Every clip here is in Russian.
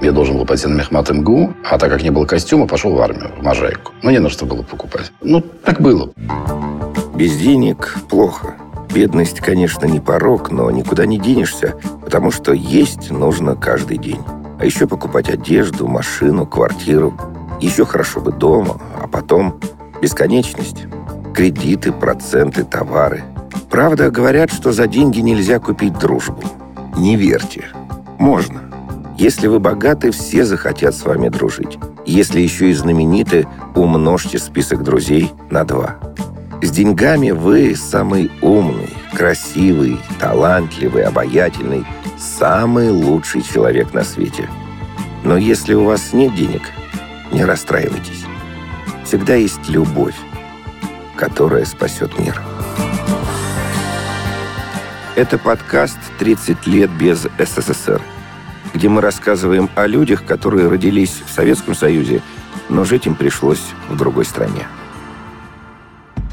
Я должен был пойти на Мехмат МГУ, а так как не было костюма, пошел в армию, в Можайку. Ну, не на что было покупать. Ну, так было. Без денег плохо. Бедность, конечно, не порог, но никуда не денешься, потому что есть нужно каждый день. А еще покупать одежду, машину, квартиру. Еще хорошо бы дома, а потом бесконечность. Кредиты, проценты, товары. Правда, говорят, что за деньги нельзя купить дружбу. Не верьте. Можно. Если вы богаты, все захотят с вами дружить. Если еще и знамениты, умножьте список друзей на два. С деньгами вы самый умный, красивый, талантливый, обаятельный, самый лучший человек на свете. Но если у вас нет денег, не расстраивайтесь. Всегда есть любовь, которая спасет мир. Это подкаст «30 лет без СССР» где мы рассказываем о людях, которые родились в Советском Союзе, но жить им пришлось в другой стране.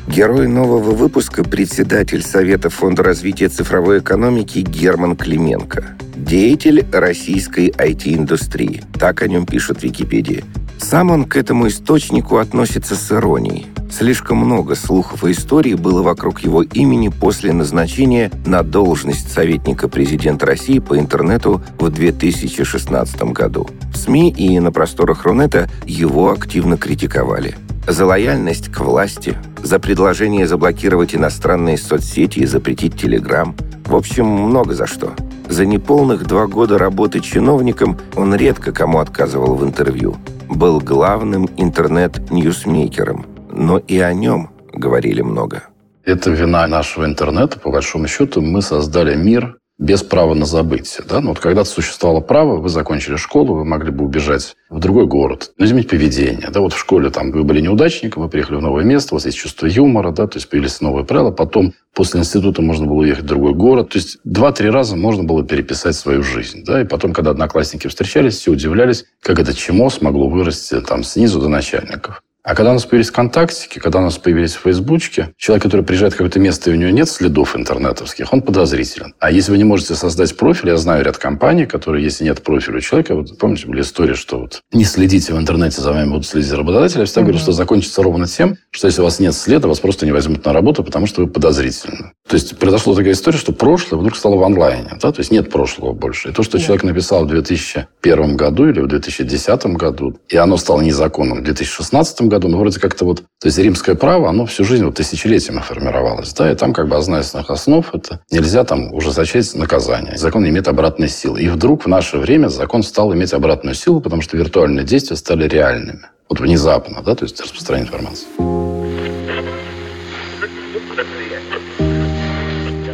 Герой нового выпуска – председатель Совета Фонда развития цифровой экономики Герман Клименко. Деятель российской IT-индустрии. Так о нем пишет Википедия. Сам он к этому источнику относится с иронией. Слишком много слухов и историй было вокруг его имени после назначения на должность советника президента России по интернету в 2016 году. В СМИ и на просторах Рунета его активно критиковали. За лояльность к власти, за предложение заблокировать иностранные соцсети и запретить Телеграм. В общем, много за что. За неполных два года работы чиновником он редко кому отказывал в интервью. Был главным интернет-ньюсмейкером – но и о нем говорили много. Это вина нашего интернета. По большому счету мы создали мир без права на забытие. Да? Ну, вот когда-то существовало право, вы закончили школу, вы могли бы убежать в другой город, ну, изменить поведение. Да? Вот в школе там, вы были неудачником, вы приехали в новое место, у вас есть чувство юмора, да? то есть появились новые правила. Потом после института можно было уехать в другой город. То есть два-три раза можно было переписать свою жизнь. Да? И потом, когда одноклассники встречались, все удивлялись, как это чмо смогло вырасти там, снизу до начальников. А когда у нас появились ВКонтакте, когда у нас появились Фейсбучки, человек, который приезжает в какое-то место, и у него нет следов интернетовских, он подозрителен. А если вы не можете создать профиль, я знаю ряд компаний, которые, если нет профиля у человека, вот помните, были истории, что вот не следите в интернете, за вами будут следить работодатели. Я всегда mm-hmm. говорю, что закончится ровно тем, что если у вас нет следа, вас просто не возьмут на работу, потому что вы подозрительны. То есть произошла такая история, что прошлое вдруг стало в онлайне. Да? То есть нет прошлого больше. И то, что yeah. человек написал в 2001 году или в 2010 году, и оно стало незаконным в 2016 году, ну, вроде как-то вот... То есть римское право, оно всю жизнь, вот тысячелетиями формировалось. Да? И там как бы одна из основ это нельзя там ужесточать наказание. Закон имеет обратные силы. И вдруг в наше время закон стал иметь обратную силу, потому что виртуальные действия стали реальными. Вот внезапно, да, то есть распространение информации.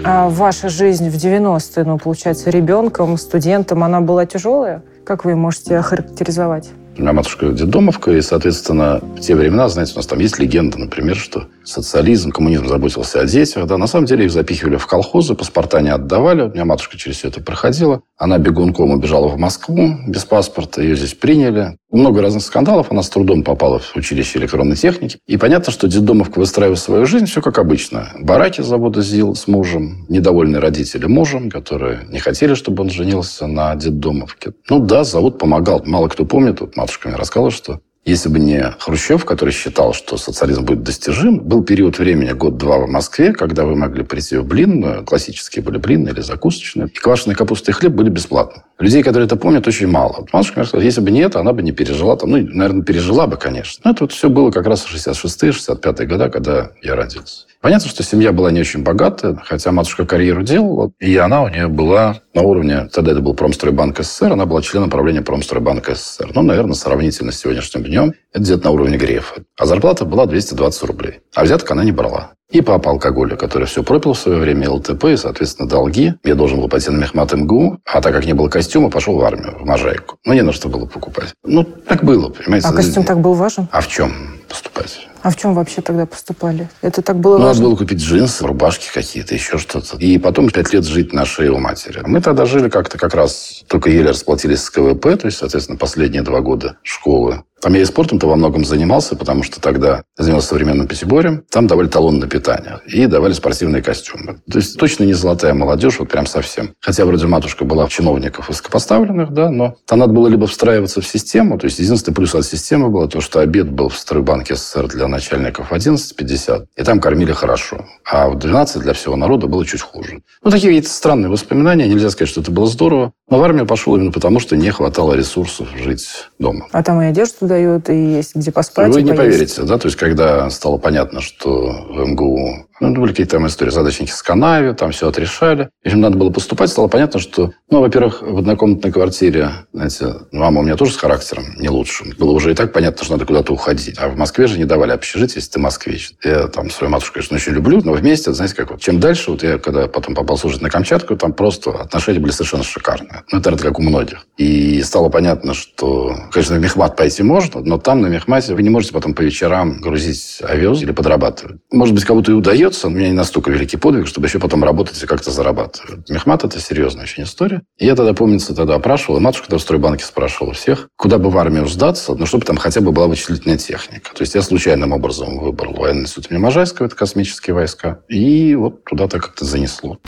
А ваша жизнь в 90-е, ну, получается, ребенком, студентом, она была тяжелая? Как вы можете охарактеризовать? У меня матушка детдомовка, и, соответственно, в те времена, знаете, у нас там есть легенда, например, что социализм, коммунизм заботился о детях. Да, на самом деле их запихивали в колхозы, паспорта не отдавали. У меня матушка через все это проходила. Она бегунком убежала в Москву без паспорта, ее здесь приняли. Много разных скандалов, она с трудом попала в училище электронной техники. И понятно, что детдомовка выстраивает свою жизнь, все как обычно. Бараки завода ЗИЛ с мужем, недовольные родители мужем, которые не хотели, чтобы он женился на детдомовке. Ну да, завод помогал. Мало кто помнит, вот матушка мне рассказала, что если бы не Хрущев, который считал, что социализм будет достижим, был период времени, год-два в Москве, когда вы могли прийти в блин, классические были блины или закусочные, и квашеная капуста и хлеб были бесплатны. Людей, которые это помнят, очень мало. Матушка мне сказала, если бы не это, она бы не пережила. Там, ну, наверное, пережила бы, конечно. Но это вот все было как раз в 66-е, 65-е годы, когда я родился. Понятно, что семья была не очень богатая, хотя матушка карьеру делала, и она у нее была на уровне, тогда это был Промстройбанк СССР, она была членом правления Промстройбанка СССР. Ну, наверное, сравнительно с сегодняшним днем. Это где-то на уровне Грефа. А зарплата была 220 рублей. А взяток она не брала. И папа алкоголя, который все пропил в свое время, ЛТП, и, соответственно, долги. Я должен был пойти на мехмат МГУ, а так как не было костюма, пошел в армию, в Можайку. Ну, не на что было покупать. Ну, так было, понимаете. А костюм так был важен? А в чем поступать? А в чем вообще тогда поступали? Это так было ну, важно? Надо было купить джинсы, рубашки какие-то, еще что-то. И потом пять лет жить на шее у матери. Мы тогда жили как-то как раз, только еле расплатились с КВП, то есть, соответственно, последние два года школы. Там я и спортом-то во многом занимался, потому что тогда я занимался современным пятиборьем. Там давали талон на питание и давали спортивные костюмы. То есть точно не золотая молодежь, вот прям совсем. Хотя вроде матушка была чиновников высокопоставленных, да, но там надо было либо встраиваться в систему. То есть единственный плюс от системы было то, что обед был в Стройбанке СССР для начальников 11.50, и там кормили хорошо. А в 12 для всего народа было чуть хуже. Ну, такие какие-то странные воспоминания. Нельзя сказать, что это было здорово. Но в армию пошел именно потому, что не хватало ресурсов жить дома. А там и одежду дают, и есть где поспать. Вы не поверите, да? То есть, когда стало понятно, что в МГУ ну, были какие-то там истории, задачники с канаве, там все отрешали. В общем, надо было поступать. Стало понятно, что, ну, во-первых, в однокомнатной квартире, знаете, мама у меня тоже с характером не лучшим. Было уже и так понятно, что надо куда-то уходить. А в Москве же не давали общежитие, если ты москвич. Я там свою матушку, конечно, очень люблю, но вместе, знаете, как вот, чем дальше, вот я когда потом попал служить на Камчатку, там просто отношения были совершенно шикарные. Ну, это, наверное, как у многих. И стало понятно, что, конечно, в Мехмат пойти можно, но там, на Мехмате, вы не можете потом по вечерам грузить овес или подрабатывать. Может быть, кому-то и удается, у меня не настолько великий подвиг, чтобы еще потом работать и как-то зарабатывать. Мехмат – это серьезная очень история. И я тогда, помнится, тогда опрашивал, и матушка тогда в стройбанке спрашивала всех, куда бы в армию сдаться, ну, чтобы там хотя бы была вычислительная техника. То есть я случайным образом выбрал военный институт имени Можайского, это космические войска, и вот туда-то как-то занесло.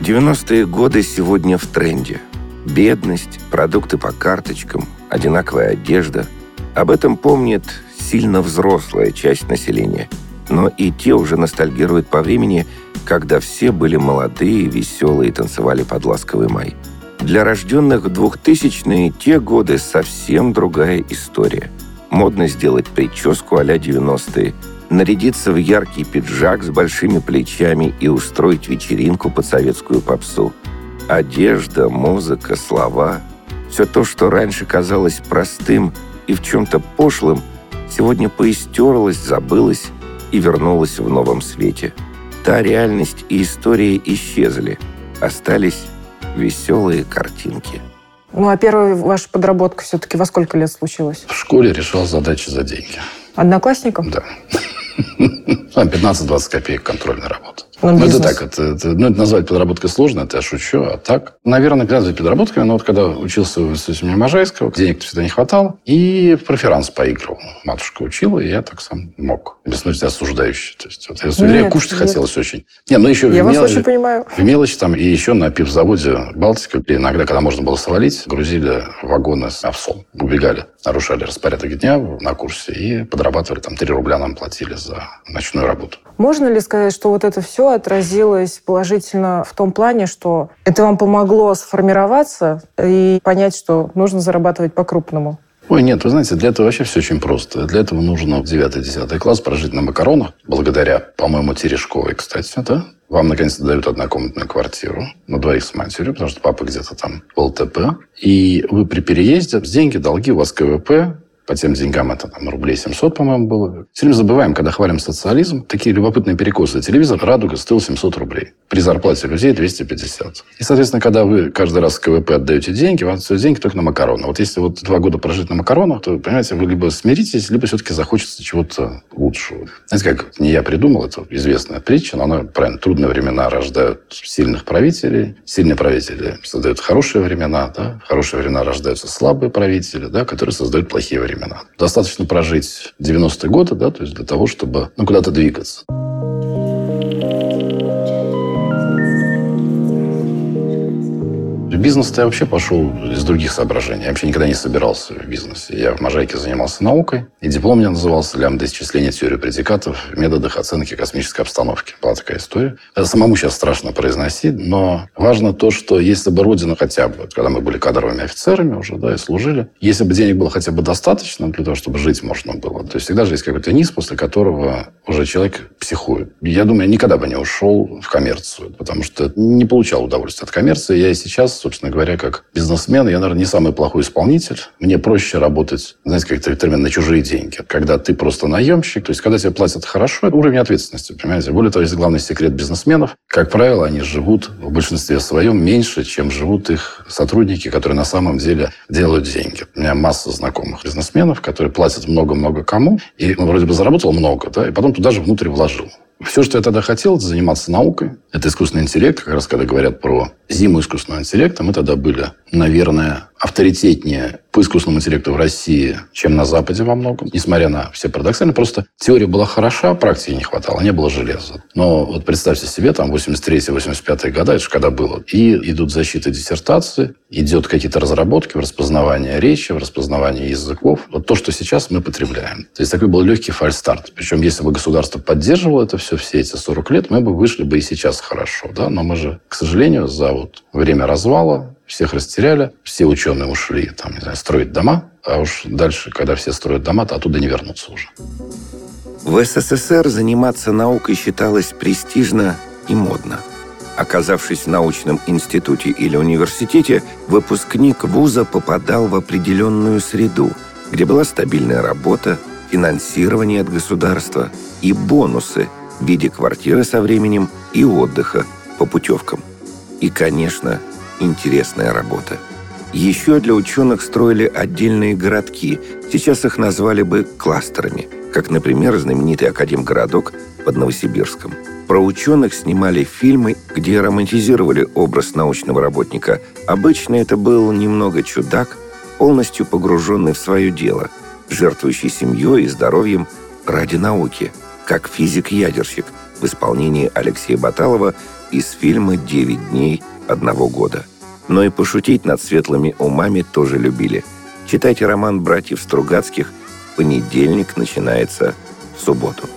90-е годы сегодня в тренде. Бедность, продукты по карточкам, одинаковая одежда. Об этом помнит сильно взрослая часть населения. Но и те уже ностальгируют по времени, когда все были молодые, веселые и танцевали под ласковый май. Для рожденных в 2000-е те годы совсем другая история. Модно сделать прическу а-ля 90-е, нарядиться в яркий пиджак с большими плечами и устроить вечеринку под советскую попсу. Одежда, музыка, слова – все то, что раньше казалось простым и в чем-то пошлым, сегодня поистерлось, забылось и вернулось в новом свете. Та реальность и история исчезли. Остались веселые картинки. Ну, а первая ваша подработка все-таки во сколько лет случилась? В школе решал задачи за деньги. Одноклассником? Да. Там 15-20 копеек контрольная работа. На Ну, это так, это, это- ну, это назвать подработкой сложно, это я шучу, а так, наверное, назвать подработкой, но вот когда учился в институте Можайского, денег всегда не хватало, и в проферанс поигрывал. Матушка учила, и я так сам мог. Без нужды осуждающий. То есть, вот, я уверяю, Нет, кушать нет. хотелось очень. Не, ну еще Я в вас мелочи- очень понимаю. в мелочи там, и еще на пивзаводе Балтика, иногда, когда можно было свалить, грузили вагоны с овсом. Убегали, нарушали распорядок дня на курсе и подрабатывали, там 3 рубля нам платили за ночную работу. Можно ли сказать, что вот это все отразилось положительно в том плане, что это вам помогло сформироваться и понять, что нужно зарабатывать по-крупному? Ой, нет, вы знаете, для этого вообще все очень просто. Для этого нужно в 9-10 класс прожить на макаронах, благодаря, по-моему, Терешковой, кстати, да? Вам, наконец-то, дают однокомнатную квартиру на двоих с матерью, потому что папа где-то там в ЛТП. И вы при переезде, деньги, долги, у вас КВП, по тем деньгам это там рублей 700, по-моему, было. Все время забываем, когда хвалим социализм, такие любопытные перекосы. Телевизор «Радуга» стоил 700 рублей. При зарплате людей 250. И, соответственно, когда вы каждый раз в КВП отдаете деньги, вам остаются деньги только на макароны. Вот если вот два года прожить на макаронах, то, понимаете, вы либо смиритесь, либо все-таки захочется чего-то лучшего. Знаете, как не я придумал, это известная притча, но она, правильно, трудные времена рождают сильных правителей, сильные правители создают хорошие времена, да, хорошие времена рождаются слабые правители, да, которые создают плохие времена. Достаточно прожить 90-е годы, да, то есть для того, чтобы ну, куда-то двигаться. Бизнес-то я вообще пошел из других соображений. Я вообще никогда не собирался в бизнесе. Я в Можайке занимался наукой, и диплом у меня назывался «Лям до исчисления теории предикатов в методах оценки космической обстановки». Была такая история. Это самому сейчас страшно произносить, но важно то, что если бы Родина хотя бы, когда мы были кадровыми офицерами уже, да, и служили, если бы денег было хотя бы достаточно для того, чтобы жить можно было, то есть всегда же есть какой-то низ, после которого уже человек психует. Я думаю, я никогда бы не ушел в коммерцию, потому что не получал удовольствия от коммерции. Я и сейчас собственно говоря, как бизнесмен. Я, наверное, не самый плохой исполнитель. Мне проще работать, знаете, как термин, на чужие деньги. Когда ты просто наемщик, то есть когда тебе платят хорошо, это уровень ответственности, понимаете? Более того, есть главный секрет бизнесменов. Как правило, они живут в большинстве своем меньше, чем живут их сотрудники, которые на самом деле делают деньги. У меня масса знакомых бизнесменов, которые платят много-много кому, и он вроде бы заработал много, да, и потом туда же внутрь вложил. Все, что я тогда хотел, это заниматься наукой. Это искусственный интеллект. Как раз когда говорят про зиму искусственного интеллекта, мы тогда были, наверное, авторитетнее по искусственному интеллекту в России, чем на Западе во многом. Несмотря на все парадоксально. Просто теория была хороша, практики не хватало, не было железа. Но вот представьте себе, там 83-85 года, это же когда было. И идут защиты диссертации, идет какие-то разработки в распознавании речи, в распознавании языков. Вот то, что сейчас мы потребляем. То есть такой был легкий фальстарт. Причем, если бы государство поддерживало это все, все эти 40 лет, мы бы вышли бы и сейчас хорошо. Да? Но мы же, к сожалению, за вот время развала всех растеряли, все ученые ушли, там, не знаю, строить дома, а уж дальше, когда все строят дома, то оттуда не вернуться уже. В СССР заниматься наукой считалось престижно и модно. Оказавшись в научном институте или университете, выпускник вуза попадал в определенную среду, где была стабильная работа, финансирование от государства и бонусы в виде квартиры со временем и отдыха по путевкам. И, конечно, интересная работа. Еще для ученых строили отдельные городки. Сейчас их назвали бы кластерами, как, например, знаменитый Академгородок под Новосибирском. Про ученых снимали фильмы, где романтизировали образ научного работника. Обычно это был немного чудак, полностью погруженный в свое дело, жертвующий семьей и здоровьем ради науки, как физик-ядерщик в исполнении Алексея Баталова из фильма «Девять дней одного года. Но и пошутить над светлыми умами тоже любили. Читайте роман братьев Стругацких «Понедельник начинается в субботу».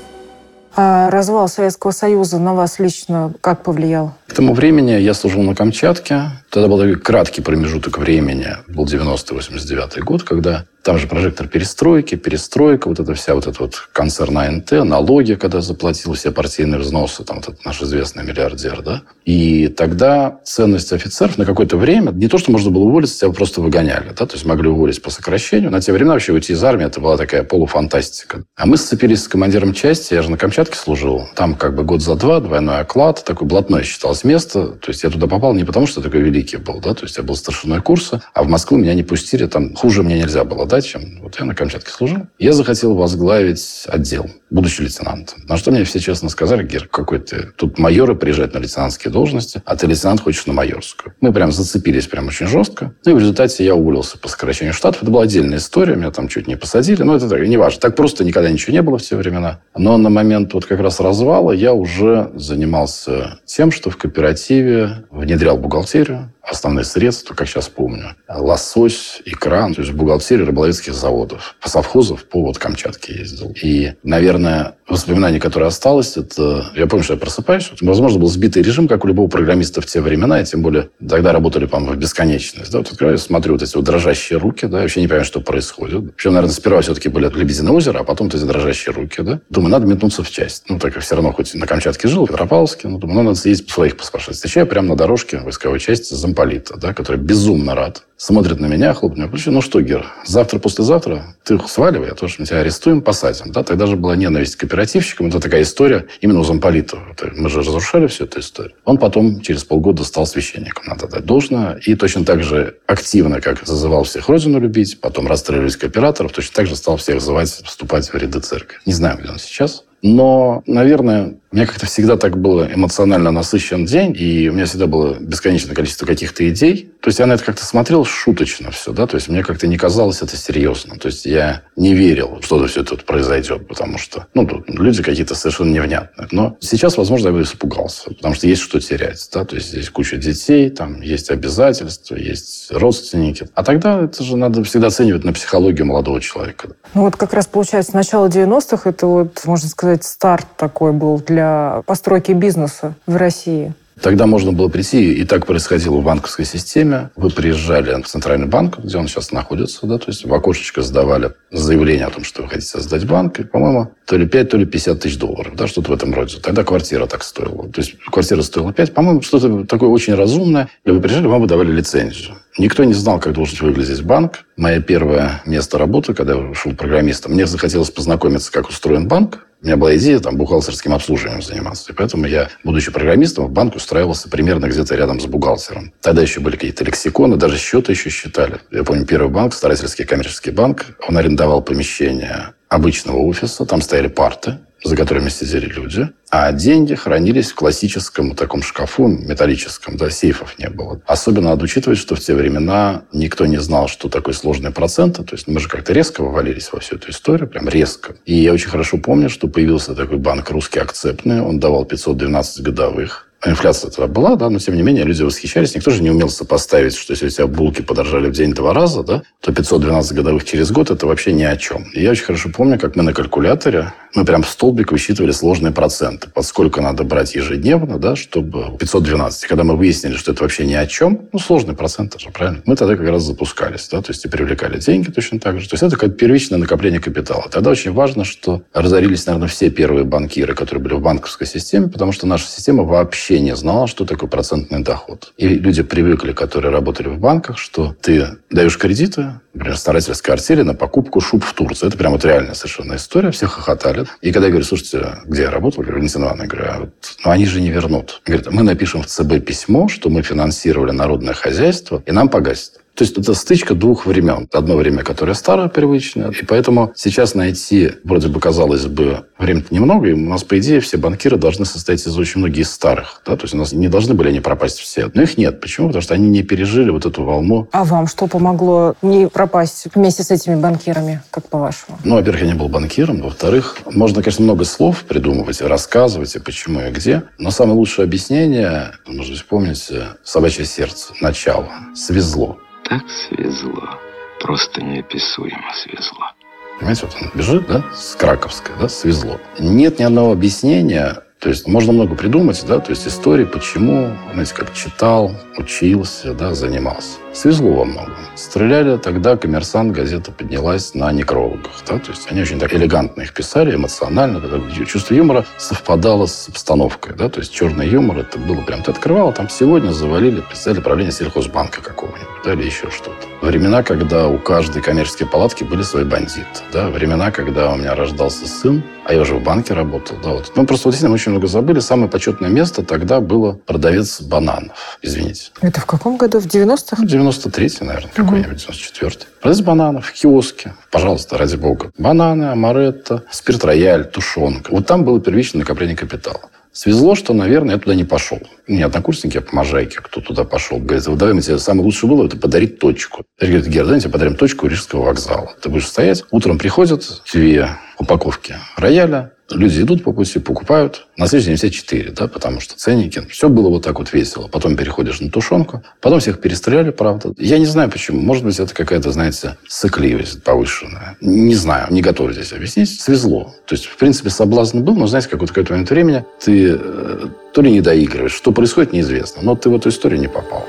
А развал Советского Союза на вас лично как повлиял? К тому времени я служил на Камчатке. Тогда был такой краткий промежуток времени. Был 90-89 год, когда там же прожектор перестройки, перестройка, вот эта вся вот эта вот концерн АНТ, налоги, когда заплатил все партийные взносы, там вот этот наш известный миллиардер, да. И тогда ценность офицеров на какое-то время, не то, что можно было уволиться, тебя просто выгоняли, да, то есть могли уволить по сокращению. На те времена вообще уйти из армии, это была такая полуфантастика. А мы сцепились с командиром части, я же на Камчатке служил, там как бы год за два, двойной оклад, такой блатной считалось место, то есть я туда попал не потому, что такой великий был, да, то есть я был старшиной курса, а в Москву меня не пустили, там хуже мне нельзя было дать, чем вот я на Камчатке служил. Я захотел возглавить отдел, будущий лейтенант. На что мне все честно сказали, Гер, какой ты, тут майоры приезжают на лейтенантские должности, а ты лейтенант хочешь на майорскую. Мы прям зацепились прям очень жестко. Ну и в результате я уволился по сокращению штатов. Это была отдельная история, меня там чуть не посадили, но это так, не важно. Так просто никогда ничего не было в те времена. Но на момент вот как раз развала я уже занимался тем, что в кооперативе внедрял бухгалтерию, основные средства, как сейчас помню. Лосось, икра, то есть бухгалтерия рыболовецких заводов. Совхозов по вот Камчатке ездил. И, наверное, воспоминание, которое осталось, это... Я помню, что я просыпаюсь. Возможно, был сбитый режим, как у любого программиста в те времена, и тем более тогда работали, по-моему, в бесконечность. Да, вот открываю, смотрю вот эти вот дрожащие руки, да, вообще не понимаю, что происходит. Причем, наверное, сперва все-таки были Лебединое озеро, а потом вот эти дрожащие руки, да. Думаю, надо метнуться в часть. Ну, так как все равно хоть на Камчатке жил, в Петропавловске, ну, думаю, ну, надо съездить своих поспрашивать. Встречаю прямо на дорожке войсковой части замполита, да, который безумно рад. Смотрит на меня, хлопнет мне плечо. Ну что, Гер, завтра, послезавтра ты сваливай, а то что мы тебя арестуем, посадим. Да? Тогда же была ненависть к кооперативщикам. Это такая история именно у замполита. Мы же разрушали всю эту историю. Он потом через полгода стал священником, надо дать должное. И точно так же активно, как зазывал всех родину любить, потом расстреливались кооператоров, точно так же стал всех звать вступать в ряды церкви. Не знаю, где он сейчас. Но, наверное, у меня как-то всегда так было эмоционально насыщен день, и у меня всегда было бесконечное количество каких-то идей. То есть я на это как-то смотрел шуточно все, да, то есть мне как-то не казалось это серьезным. То есть я не верил, что все это произойдет, потому что, ну, тут люди какие-то совершенно невнятные. Но сейчас, возможно, я бы испугался, потому что есть что терять, да, то есть здесь куча детей, там есть обязательства, есть родственники. А тогда это же надо всегда оценивать на психологию молодого человека. Ну вот как раз получается, начало 90-х, это вот, можно сказать, старт такой был для постройки бизнеса в России. Тогда можно было прийти, и так происходило в банковской системе. Вы приезжали в Центральный банк, где он сейчас находится, да, то есть в окошечко сдавали заявление о том, что вы хотите создать банк, и, по-моему, то ли 5, то ли 50 тысяч долларов, да, что-то в этом роде. Тогда квартира так стоила. То есть квартира стоила 5, по-моему, что-то такое очень разумное. И вы приезжали, вам выдавали лицензию. Никто не знал, как должен выглядеть банк. Мое первое место работы, когда я ушел программистом, мне захотелось познакомиться, как устроен банк. У меня была идея там бухгалтерским обслуживанием заниматься. И поэтому я, будучи программистом, в банк устраивался примерно где-то рядом с бухгалтером. Тогда еще были какие-то лексиконы, даже счеты еще считали. Я помню, первый банк, Старательский коммерческий банк, он арендовал помещение обычного офиса, там стояли парты, за которыми сидели люди, а деньги хранились в классическом таком шкафу металлическом, да, сейфов не было. Особенно надо учитывать, что в те времена никто не знал, что такое сложные проценты, то есть мы же как-то резко вывалились во всю эту историю, прям резко. И я очень хорошо помню, что появился такой банк «Русский акцептный», он давал 512 годовых, Инфляция тогда была, да, но тем не менее люди восхищались. Никто же не умел сопоставить, что если у тебя булки подорожали в день два раза, да, то 512 годовых через год – это вообще ни о чем. И я очень хорошо помню, как мы на калькуляторе, мы прям в столбик высчитывали сложные проценты, под сколько надо брать ежедневно, да, чтобы 512. И когда мы выяснили, что это вообще ни о чем, ну, сложные проценты же, правильно? Мы тогда как раз запускались, да, то есть и привлекали деньги точно так же. То есть это как первичное накопление капитала. Тогда очень важно, что разорились, наверное, все первые банкиры, которые были в банковской системе, потому что наша система вообще вообще не знала, что такое процентный доход. И люди привыкли, которые работали в банках, что ты даешь кредиты, например, старательской артели на покупку шуб в Турции. Это прям вот реальная совершенно история. Все хохотали. И когда я говорю, слушайте, где я работал? Говорю, Валентина Ивановна, говорю, а вот, ну они же не вернут. Говорит, мы напишем в ЦБ письмо, что мы финансировали народное хозяйство, и нам погасят. То есть это стычка двух времен. Одно время, которое старое, привычное. И поэтому сейчас найти, вроде бы, казалось бы, времени немного. И у нас, по идее, все банкиры должны состоять из очень многих старых. Да? То есть у нас не должны были они пропасть все. Но их нет. Почему? Потому что они не пережили вот эту волну. А вам что помогло не пропасть вместе с этими банкирами, как по-вашему? Ну, во-первых, я не был банкиром. Во-вторых, можно, конечно, много слов придумывать, рассказывать, и почему, и где. Но самое лучшее объяснение, нужно вспомнить, собачье сердце, начало. Свезло так свезло, просто неописуемо свезло. Понимаете, вот он бежит, да, с Краковской, да, свезло. Нет ни одного объяснения, то есть можно много придумать, да, то есть истории, почему, знаете, как читал, учился, да, занимался. Свезло во многом. Стреляли тогда, коммерсант, газета поднялась на некрологах. Да? То есть они очень так элегантно их писали, эмоционально. Чувство юмора совпадало с обстановкой. Да? То есть черный юмор, это было прям... Ты открывал, там сегодня завалили представителя правления сельхозбанка какого-нибудь, да, или еще что-то. Времена, когда у каждой коммерческой палатки были свои бандиты. Да? Времена, когда у меня рождался сын, а я уже в банке работал. Да, вот. Ну, просто вот действительно мы очень много забыли. Самое почетное место тогда было продавец бананов. Извините. Это в каком году? В 90-х? 93-й, наверное, угу. какой-нибудь, 94-й. Продать бананов в киоске. Пожалуйста, ради бога. Бананы, амаретто, спирт-рояль, тушенка. Вот там было первичное накопление капитала. Свезло, что, наверное, я туда не пошел. Не однокурсники, а по можайке, кто туда пошел. Говорит, вот давай мы тебе самое лучшее было, это подарить точку. Я говорю, Гера, давай тебе подарим точку у Рижского вокзала. Ты будешь стоять, утром приходят две упаковки рояля, Люди идут по пути, покупают. На следующий день все четыре, да, потому что ценники. Все было вот так вот весело. Потом переходишь на тушенку. Потом всех перестреляли, правда. Я не знаю почему. Может быть, это какая-то, знаете, сыкливость повышенная. Не знаю, не готов здесь объяснить. Свезло. То есть, в принципе, соблазн был, но, знаете, какой-то какой момент времени ты э, то ли не доигрываешь, что происходит, неизвестно. Но ты в эту историю не попал.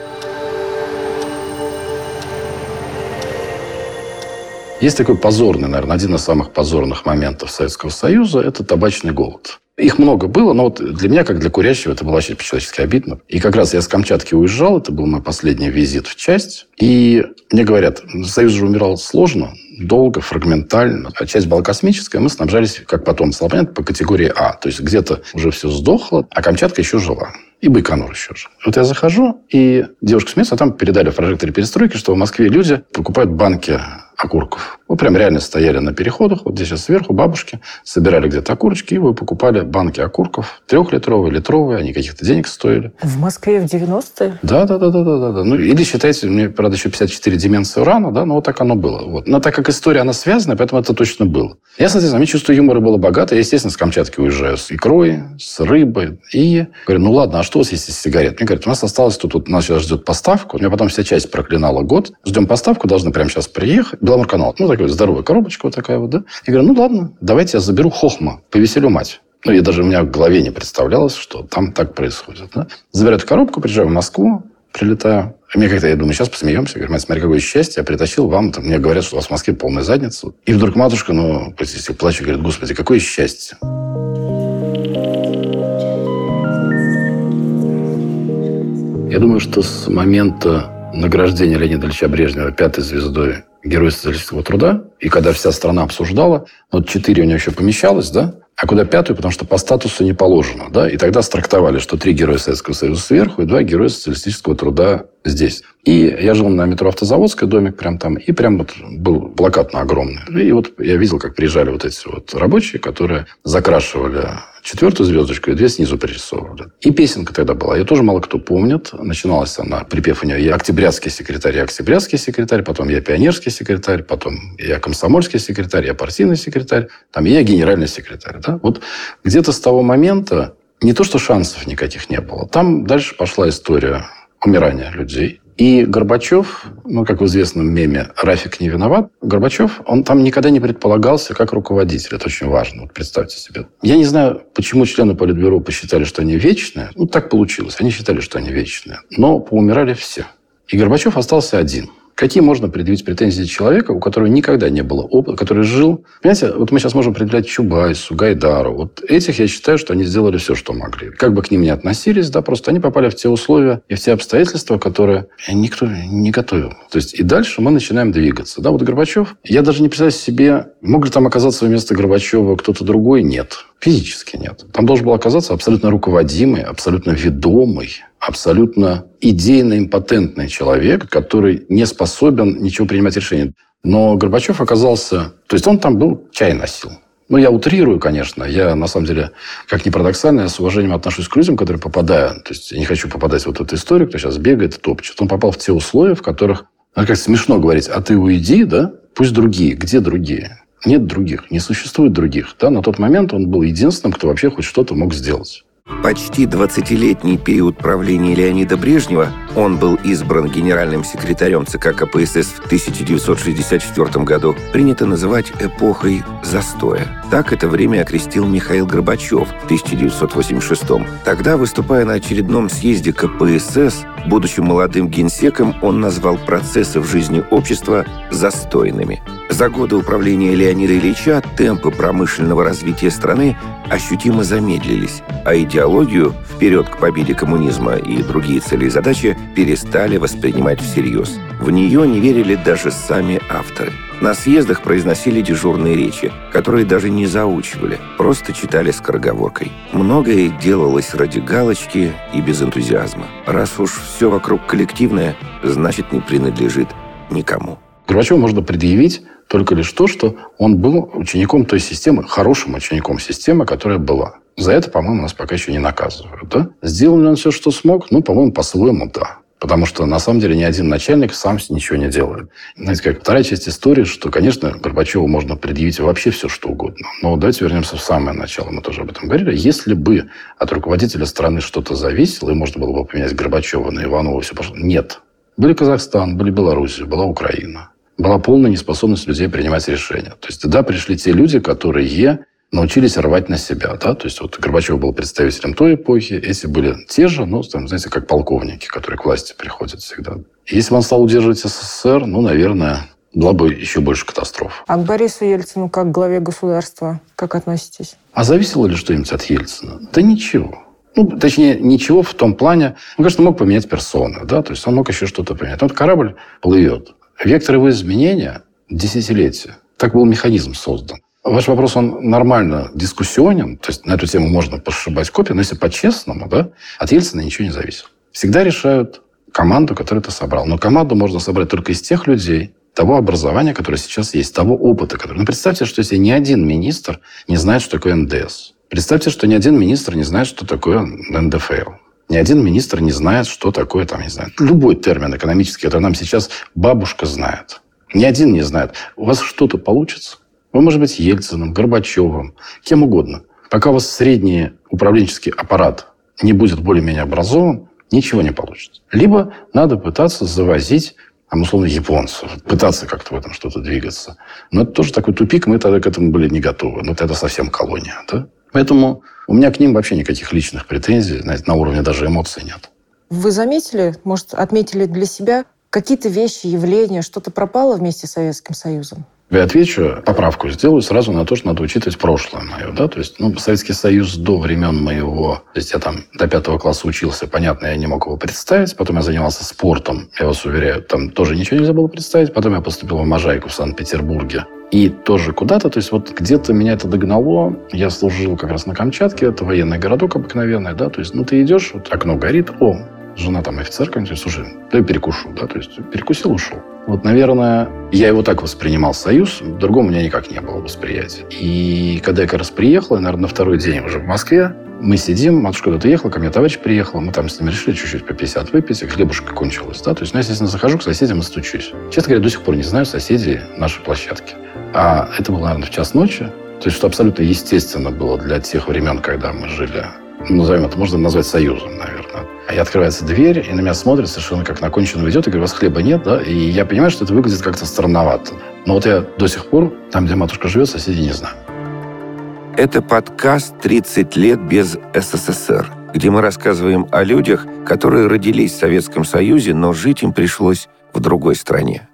Есть такой позорный, наверное, один из самых позорных моментов Советского Союза – это табачный голод. Их много было, но вот для меня, как для курящего, это было вообще по-человечески обидно. И как раз я с Камчатки уезжал, это был мой последний визит в часть. И мне говорят, Союз же умирал сложно, долго, фрагментально. А часть была космическая, мы снабжались, как потом стало понятно, по категории А. То есть где-то уже все сдохло, а Камчатка еще жила. И Байконур еще же. Вот я захожу, и девушка смеется, а там передали в прожекторе перестройки, что в Москве люди покупают банки окурков. Мы прям реально стояли на переходах, вот здесь сейчас сверху бабушки, собирали где-то окурочки, и вы покупали банки окурков, трехлитровые, литровые, они каких-то денег стоили. В Москве в 90-е? Да, да, да, да, да, да. Ну, или считайте, мне, правда, еще 54 деменции урана, да, но вот так оно было. Вот. Но так как история, она связана, поэтому это точно было. Я, соответственно, мне чувство юмора было богато. Я, естественно, с Камчатки уезжаю с икрой, с рыбой. И говорю, ну ладно, а что у вас есть из сигарет? Мне говорят, у нас осталось тут, вот, нас сейчас ждет поставку. У меня потом вся часть проклинала год. Ждем поставку, должны прямо сейчас приехать. Беломорканал. Ну, такая здоровая коробочка вот такая вот, да. Я говорю, ну ладно, давайте я заберу хохма, повеселю мать. Ну, я даже у меня в голове не представлялось, что там так происходит. Да? Забираю эту коробку, приезжаю в Москву, прилетаю. И мне как-то, я думаю, сейчас посмеемся. Говорю, мать, смотри, какое счастье, я притащил вам. Там, мне говорят, что у вас в Москве полная задница. И вдруг матушка, ну, простите, плачет, говорит, господи, какое счастье. Я думаю, что с момента награждения Леонида Ильича Брежнева пятой звездой Героя социалистического труда, и когда вся страна обсуждала, ну, вот четыре у него еще помещалось, да, а куда пятую, потому что по статусу не положено. Да? И тогда страктовали, что три героя Советского Союза сверху и два героя социалистического труда здесь. И я жил на метро Автозаводская, домик прям там, и прям вот был плакат на огромный. И вот я видел, как приезжали вот эти вот рабочие, которые закрашивали четвертую звездочку и две снизу пририсовывали. И песенка тогда была. Ее тоже мало кто помнит. Начиналась она, припев у нее «Я октябрятский секретарь, я октябрятский секретарь», потом «Я пионерский секретарь», потом «Я комсомольский секретарь», «Я партийный секретарь», там «Я генеральный секретарь». Да? Вот где-то с того момента не то, что шансов никаких не было. Там дальше пошла история умирания людей. И Горбачев, ну, как в известном меме «Рафик не виноват», Горбачев, он там никогда не предполагался как руководитель. Это очень важно. Вот представьте себе. Я не знаю, почему члены Политбюро посчитали, что они вечные. Ну, так получилось. Они считали, что они вечные. Но поумирали все. И Горбачев остался один – Какие можно предъявить претензии человека, у которого никогда не было опыта, который жил... Понимаете, вот мы сейчас можем определять Чубайсу, Гайдару. Вот этих я считаю, что они сделали все, что могли. Как бы к ним ни относились, да, просто они попали в те условия и в те обстоятельства, которые никто не готовил. То есть и дальше мы начинаем двигаться. Да, вот Горбачев, я даже не представляю себе, мог ли там оказаться вместо Горбачева кто-то другой? Нет. Физически нет. Там должен был оказаться абсолютно руководимый, абсолютно ведомый, абсолютно идейно-импотентный человек, который не способен ничего принимать решения. Но Горбачев оказался... То есть он там был, чай носил. Ну, я утрирую, конечно. Я, на самом деле, как ни парадоксально, я с уважением отношусь к людям, которые попадают. То есть я не хочу попадать в вот эту историю, кто сейчас бегает и топчет. Он попал в те условия, в которых... Ну, как смешно говорить, а ты уйди, да? Пусть другие. Где другие? Нет других, не существует других. Да? На тот момент он был единственным, кто вообще хоть что-то мог сделать. Почти 20-летний период правления Леонида Брежнева он был избран генеральным секретарем ЦК КПСС в 1964 году, принято называть эпохой застоя. Так это время окрестил Михаил Горбачев в 1986 Тогда, выступая на очередном съезде КПСС, будучи молодым генсеком, он назвал процессы в жизни общества застойными. За годы управления Леонида Ильича темпы промышленного развития страны ощутимо замедлились, а идеологию «вперед к победе коммунизма» и другие цели и задачи перестали воспринимать всерьез. В нее не верили даже сами авторы. На съездах произносили дежурные речи, которые даже не заучивали, просто читали скороговоркой. Многое делалось ради галочки и без энтузиазма. Раз уж все вокруг коллективное, значит не принадлежит никому. Горбачеву можно предъявить только лишь то, что он был учеником той системы, хорошим учеником системы, которая была. За это, по-моему, нас пока еще не наказывают. Да? Сделал ли он все, что смог? Ну, по-моему, по-своему, да. Потому что, на самом деле, ни один начальник сам ничего не делает. Знаете, как вторая часть истории, что, конечно, Горбачеву можно предъявить вообще все, что угодно. Но давайте вернемся в самое начало. Мы тоже об этом говорили. Если бы от руководителя страны что-то зависело, и можно было бы поменять Горбачева на Иванова, все пошло. Нет. Были Казахстан, были Белоруссия, была Украина. Была полная неспособность людей принимать решения. То есть туда пришли те люди, которые научились рвать на себя. Да? То есть вот Горбачев был представителем той эпохи, эти были те же, ну, там, знаете, как полковники, которые к власти приходят всегда. Если бы он стал удерживать СССР, ну, наверное, была бы еще больше катастроф. А к Борису Ельцину как к главе государства как относитесь? А зависело ли что-нибудь от Ельцина? Да ничего. Ну, точнее, ничего в том плане... Он, конечно, мог поменять персоны, да, то есть он мог еще что-то поменять. Но вот корабль плывет. Вектор его изменения – десятилетия. Так был механизм создан. Ваш вопрос, он нормально дискуссионен, то есть на эту тему можно пошибать копию, но если по-честному, да, от Ельцина ничего не зависит. Всегда решают команду, которую ты собрал. Но команду можно собрать только из тех людей, того образования, которое сейчас есть, того опыта, который... Ну, представьте, что если ни один министр не знает, что такое НДС. Представьте, что ни один министр не знает, что такое НДФЛ. Ни один министр не знает, что такое, там, не знаю, любой термин экономический, который нам сейчас бабушка знает. Ни один не знает. У вас что-то получится? Вы, может быть, Ельциным, Горбачевым, кем угодно. Пока у вас средний управленческий аппарат не будет более-менее образован, ничего не получится. Либо надо пытаться завозить там, условно, японцев, пытаться как-то в этом что-то двигаться. Но это тоже такой тупик, мы тогда к этому были не готовы. Ну, это совсем колония, да? Поэтому у меня к ним вообще никаких личных претензий, знаете, на уровне даже эмоций нет. Вы заметили, может, отметили для себя какие-то вещи, явления, что-то пропало вместе с Советским Союзом? Я отвечу, поправку сделаю сразу на то, что надо учитывать прошлое мое. Да? То есть, ну, Советский Союз до времен моего... То есть, я там до пятого класса учился, понятно, я не мог его представить. Потом я занимался спортом, я вас уверяю, там тоже ничего нельзя было представить. Потом я поступил в Можайку в Санкт-Петербурге. И тоже куда-то, то есть вот где-то меня это догнало. Я служил как раз на Камчатке, это военный городок обыкновенный, да, то есть, ну, ты идешь, вот окно горит, о, жена там офицер какой-нибудь, слушай, дай перекушу, да, то есть перекусил, ушел. Вот, наверное, я его так воспринимал, Союз, другого у меня никак не было восприятия. И когда я как раз приехал, наверное, на второй день уже в Москве, мы сидим, матушка куда-то ехала, ко мне товарищ приехал, мы там с ним решили чуть-чуть по 50 выпить, и хлебушка кончилось, да, то есть, ну, я, естественно, захожу к соседям и стучусь. Честно говоря, до сих пор не знаю соседей нашей площадки. А это было, наверное, в час ночи, то есть, что абсолютно естественно было для тех времен, когда мы жили, назовем это, можно назвать союзом, наверное. И открывается дверь, и на меня смотрит совершенно как на конченого идет, и говорю, у вас хлеба нет, да? И я понимаю, что это выглядит как-то странновато. Но вот я до сих пор, там, где матушка живет, соседей не знаю. Это подкаст «30 лет без СССР», где мы рассказываем о людях, которые родились в Советском Союзе, но жить им пришлось в другой стране.